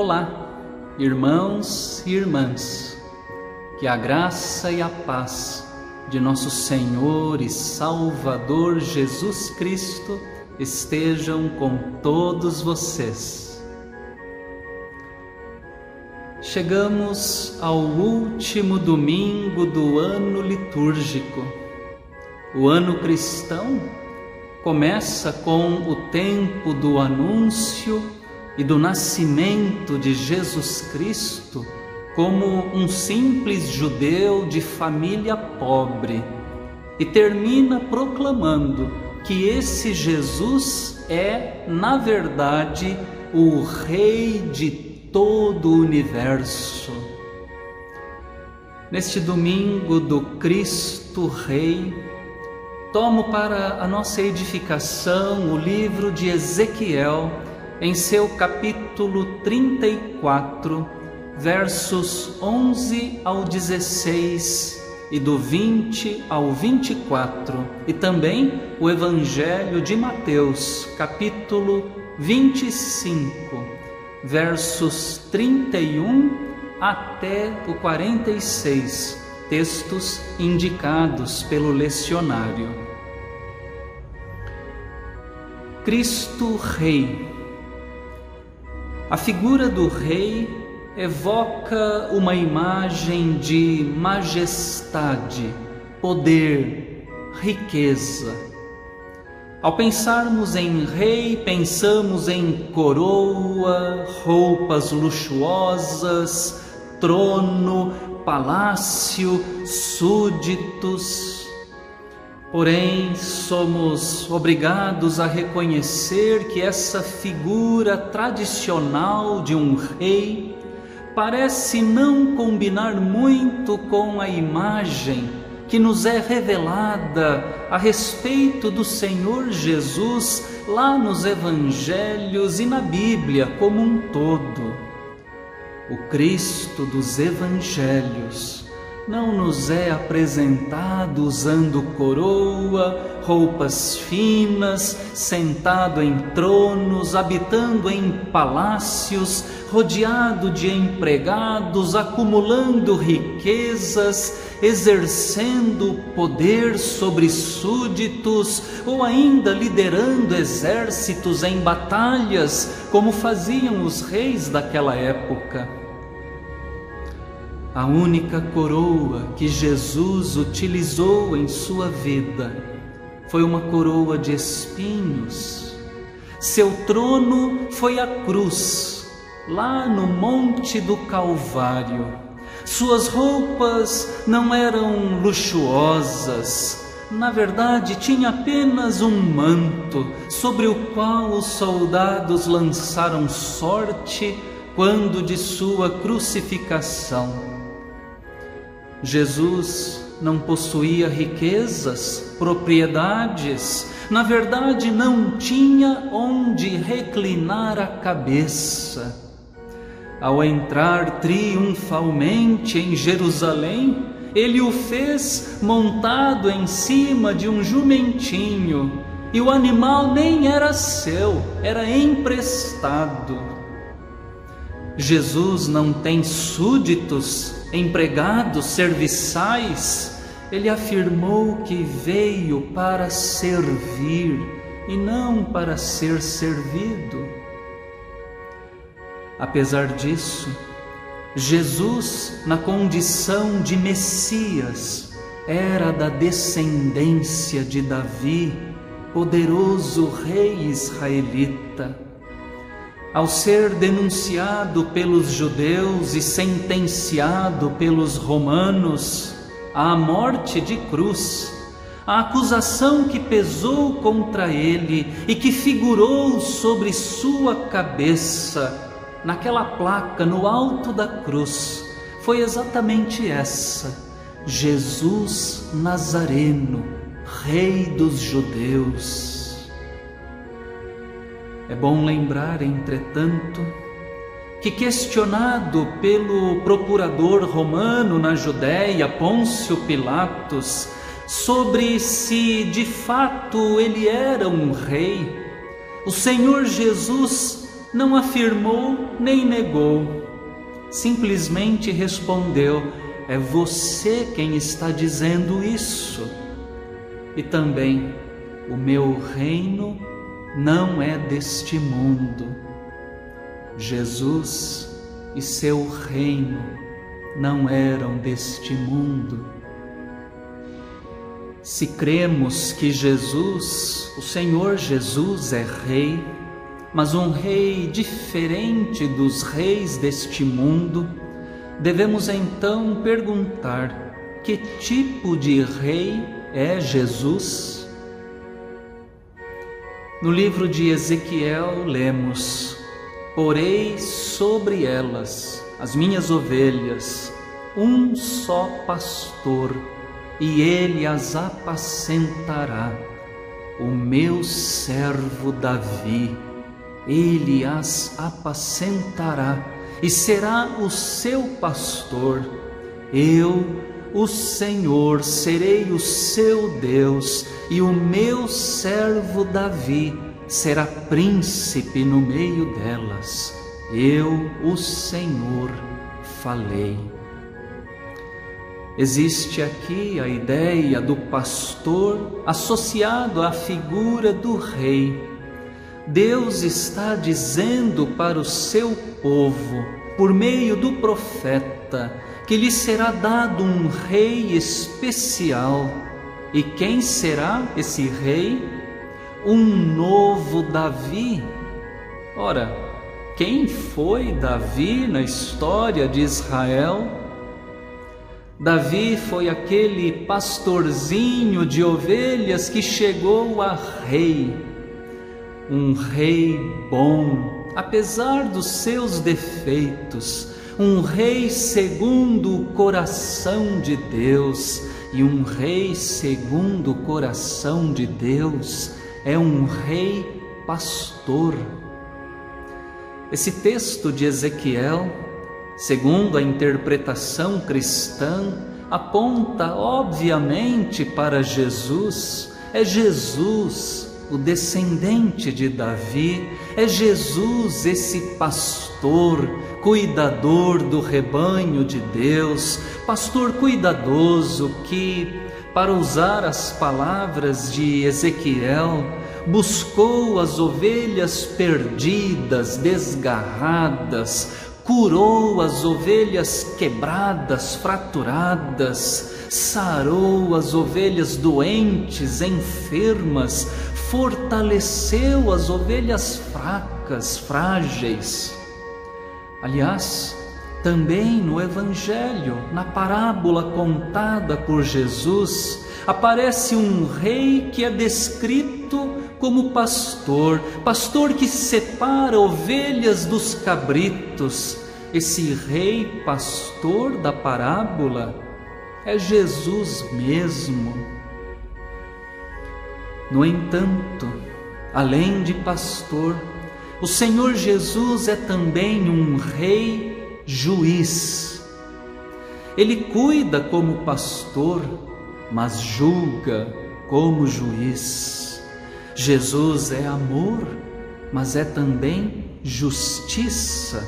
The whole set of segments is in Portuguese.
Olá, irmãos e irmãs, que a graça e a paz de nosso Senhor e Salvador Jesus Cristo estejam com todos vocês. Chegamos ao último domingo do ano litúrgico. O ano cristão começa com o tempo do anúncio e do nascimento de Jesus Cristo como um simples judeu de família pobre e termina proclamando que esse Jesus é, na verdade, o Rei de todo o universo. Neste domingo do Cristo Rei, tomo para a nossa edificação o livro de Ezequiel, em seu capítulo 34, versos 11 ao 16 e do 20 ao 24, e também o Evangelho de Mateus, capítulo 25, versos 31 até o 46, textos indicados pelo lecionário. Cristo Rei. A figura do Rei evoca uma imagem de majestade, poder, riqueza. Ao pensarmos em rei, pensamos em coroa, roupas luxuosas, trono, palácio, súditos. Porém, somos obrigados a reconhecer que essa figura tradicional de um rei parece não combinar muito com a imagem que nos é revelada a respeito do Senhor Jesus lá nos Evangelhos e na Bíblia como um todo. O Cristo dos Evangelhos não nos é apresentado usando coroa, roupas finas, sentado em tronos, habitando em palácios, rodeado de empregados, acumulando riquezas, exercendo poder sobre súditos ou ainda liderando exércitos em batalhas, como faziam os reis daquela época. A única coroa que Jesus utilizou em sua vida foi uma coroa de espinhos. Seu trono foi a cruz, lá no Monte do Calvário. Suas roupas não eram luxuosas, na verdade, tinha apenas um manto sobre o qual os soldados lançaram sorte quando de sua crucificação. Jesus não possuía riquezas, propriedades, na verdade não tinha onde reclinar a cabeça. Ao entrar triunfalmente em Jerusalém, ele o fez montado em cima de um jumentinho, e o animal nem era seu, era emprestado. Jesus não tem súditos empregados, serviçais, ele afirmou que veio para servir e não para ser servido. Apesar disso, Jesus, na condição de Messias, era da descendência de Davi, poderoso rei israelita ao ser denunciado pelos judeus e sentenciado pelos romanos à morte de cruz, a acusação que pesou contra ele e que figurou sobre sua cabeça naquela placa no alto da cruz foi exatamente essa: Jesus Nazareno, Rei dos Judeus. É bom lembrar, entretanto, que questionado pelo procurador romano na Judéia, Pôncio Pilatos, sobre se de fato ele era um rei, o Senhor Jesus não afirmou nem negou, simplesmente respondeu: É você quem está dizendo isso. E também, o meu reino não é deste mundo. Jesus e seu reino não eram deste mundo. Se cremos que Jesus, o Senhor Jesus, é Rei, mas um Rei diferente dos reis deste mundo, devemos então perguntar: que tipo de Rei é Jesus? No livro de Ezequiel lemos: Porei sobre elas, as minhas ovelhas, um só pastor, e ele as apacentará, o meu servo Davi, ele as apacentará e será o seu pastor. Eu, o Senhor, serei o seu Deus, e o meu servo Davi será príncipe no meio delas. Eu, o Senhor, falei. Existe aqui a ideia do pastor associado à figura do rei. Deus está dizendo para o seu povo, por meio do profeta, que lhe será dado um rei especial. E quem será esse rei? um novo Davi. Ora, quem foi Davi na história de Israel? Davi foi aquele pastorzinho de ovelhas que chegou a rei, um rei bom, apesar dos seus defeitos, um rei segundo o coração de Deus, e um rei segundo o coração de Deus é um rei pastor. Esse texto de Ezequiel, segundo a interpretação cristã, aponta obviamente para Jesus. É Jesus, o descendente de Davi, é Jesus, esse pastor, cuidador do rebanho de Deus, pastor cuidadoso que para usar as palavras de Ezequiel, buscou as ovelhas perdidas, desgarradas, curou as ovelhas quebradas, fraturadas, sarou as ovelhas doentes, enfermas, fortaleceu as ovelhas fracas, frágeis. Aliás, também no Evangelho, na parábola contada por Jesus, aparece um rei que é descrito como pastor, pastor que separa ovelhas dos cabritos. Esse rei pastor da parábola é Jesus mesmo. No entanto, além de pastor, o Senhor Jesus é também um rei juiz. Ele cuida como pastor, mas julga como juiz. Jesus é amor, mas é também justiça.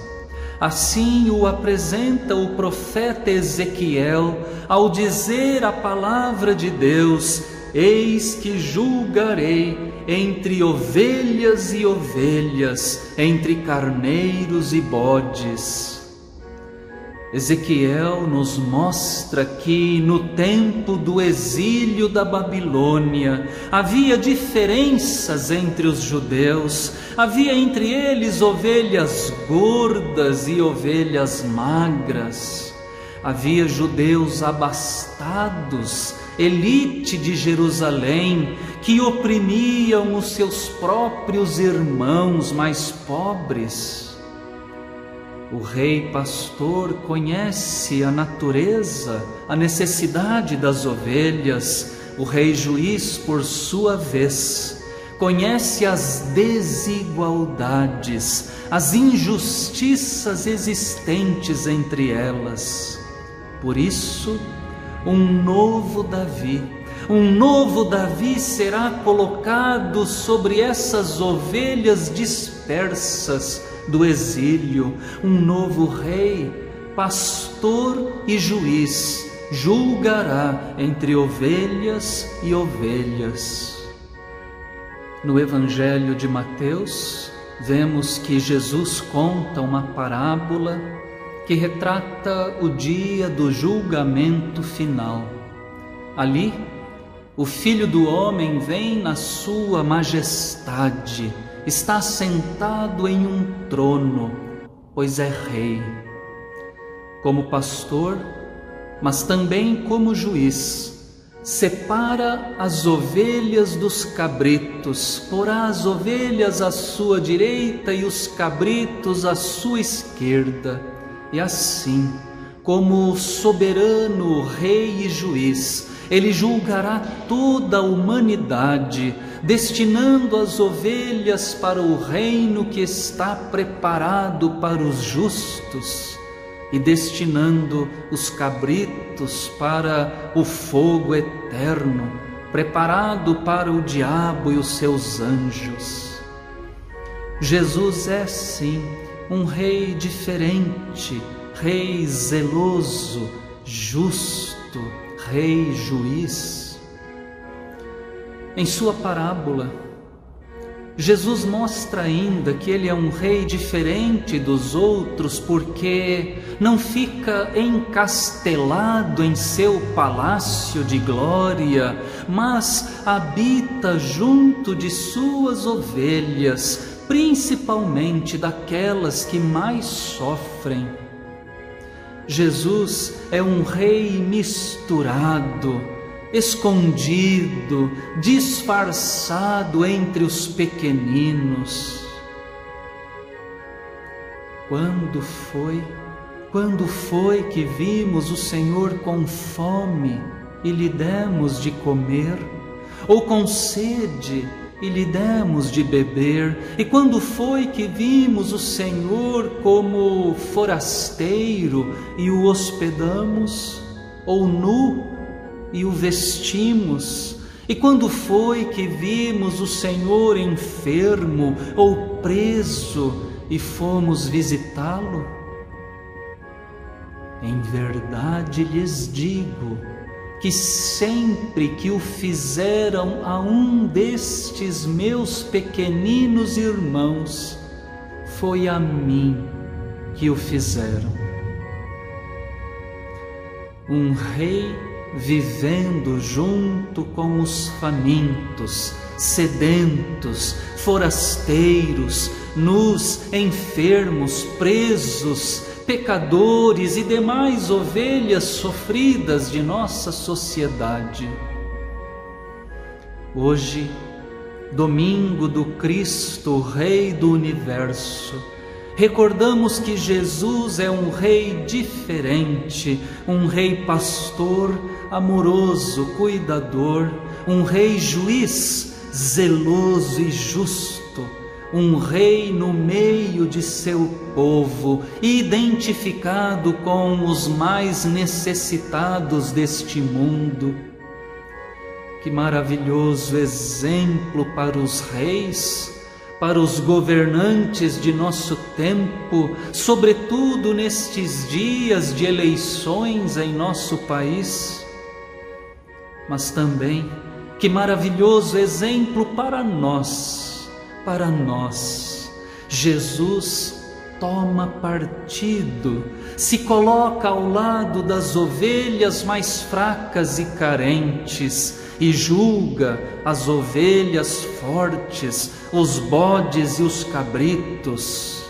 Assim o apresenta o profeta Ezequiel ao dizer a palavra de Deus: Eis que julgarei entre ovelhas e ovelhas, entre carneiros e bodes. Ezequiel nos mostra que no tempo do exílio da Babilônia havia diferenças entre os judeus, havia entre eles ovelhas gordas e ovelhas magras, havia judeus abastados, elite de Jerusalém, que oprimiam os seus próprios irmãos mais pobres o rei pastor conhece a natureza, a necessidade das ovelhas. O rei juiz, por sua vez, conhece as desigualdades, as injustiças existentes entre elas. Por isso, um novo Davi, um novo Davi será colocado sobre essas ovelhas dispersas do exílio, um novo rei, pastor e juiz, julgará entre ovelhas e ovelhas. No Evangelho de Mateus, vemos que Jesus conta uma parábola que retrata o dia do julgamento final. Ali, o Filho do Homem vem na sua majestade, está sentado em um trono, pois é Rei. Como pastor, mas também como juiz, separa as ovelhas dos cabritos, porá as ovelhas à sua direita e os cabritos à sua esquerda, e assim, como soberano rei e juiz, ele julgará toda a humanidade, destinando as ovelhas para o reino que está preparado para os justos e destinando os cabritos para o fogo eterno, preparado para o diabo e os seus anjos. Jesus é sim um rei diferente, rei zeloso, justo, rei juiz. Em sua parábola, Jesus mostra ainda que ele é um rei diferente dos outros porque não fica encastelado em seu palácio de glória, mas habita junto de suas ovelhas, principalmente daquelas que mais sofrem. Jesus é um rei misturado, escondido, disfarçado entre os pequeninos. Quando foi, quando foi que vimos o Senhor com fome e lhe demos de comer, ou com sede e lhe demos de beber? E quando foi que vimos o Senhor como forasteiro e o hospedamos, ou nu e o vestimos? E quando foi que vimos o Senhor enfermo ou preso e fomos visitá-lo? Em verdade lhes digo que sempre que o fizeram a um destes meus pequeninos irmãos, foi a mim que o fizeram. Um rei vivendo junto com os famintos, sedentos, forasteiros, nus, enfermos, presos, pecadores e demais ovelhas sofridas de nossa sociedade. Hoje, domingo do Cristo, Rei do Universo, recordamos que Jesus é um rei diferente, um rei pastor, amoroso, cuidador, um rei juiz, zeloso e justo, um rei no meio de seu povo, identificado com os mais necessitados deste mundo. Que maravilhoso exemplo para os reis para os governantes de nosso tempo, sobretudo nestes dias de eleições em nosso país, mas também que maravilhoso exemplo para nós, para nós. Jesus toma partido, se coloca ao lado das ovelhas mais fracas e carentes e julga as ovelhas fortes, os bodes e os cabritos.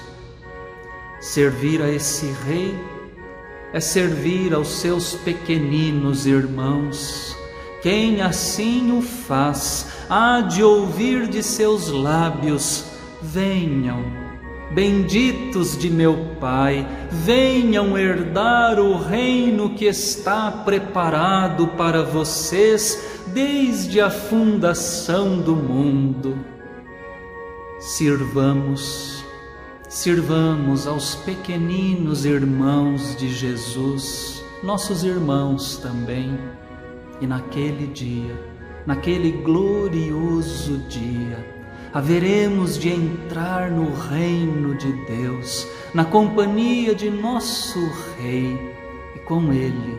Servir a esse rei é servir aos seus pequeninos irmãos. Quem assim o faz, há de ouvir de seus lábios: Venham Benditos de meu Pai, venham herdar o reino que está preparado para vocês desde a fundação do mundo. Sirvamos, sirvamos aos pequeninos irmãos de Jesus, nossos irmãos também, e naquele dia, naquele glorioso dia, haveremos de entrar no reino de Deus, na companhia de nosso Rei, e com Ele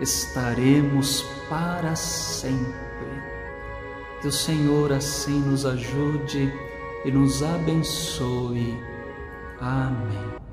estaremos para sempre. Que o Senhor assim nos ajude e nos abençoe. Amém.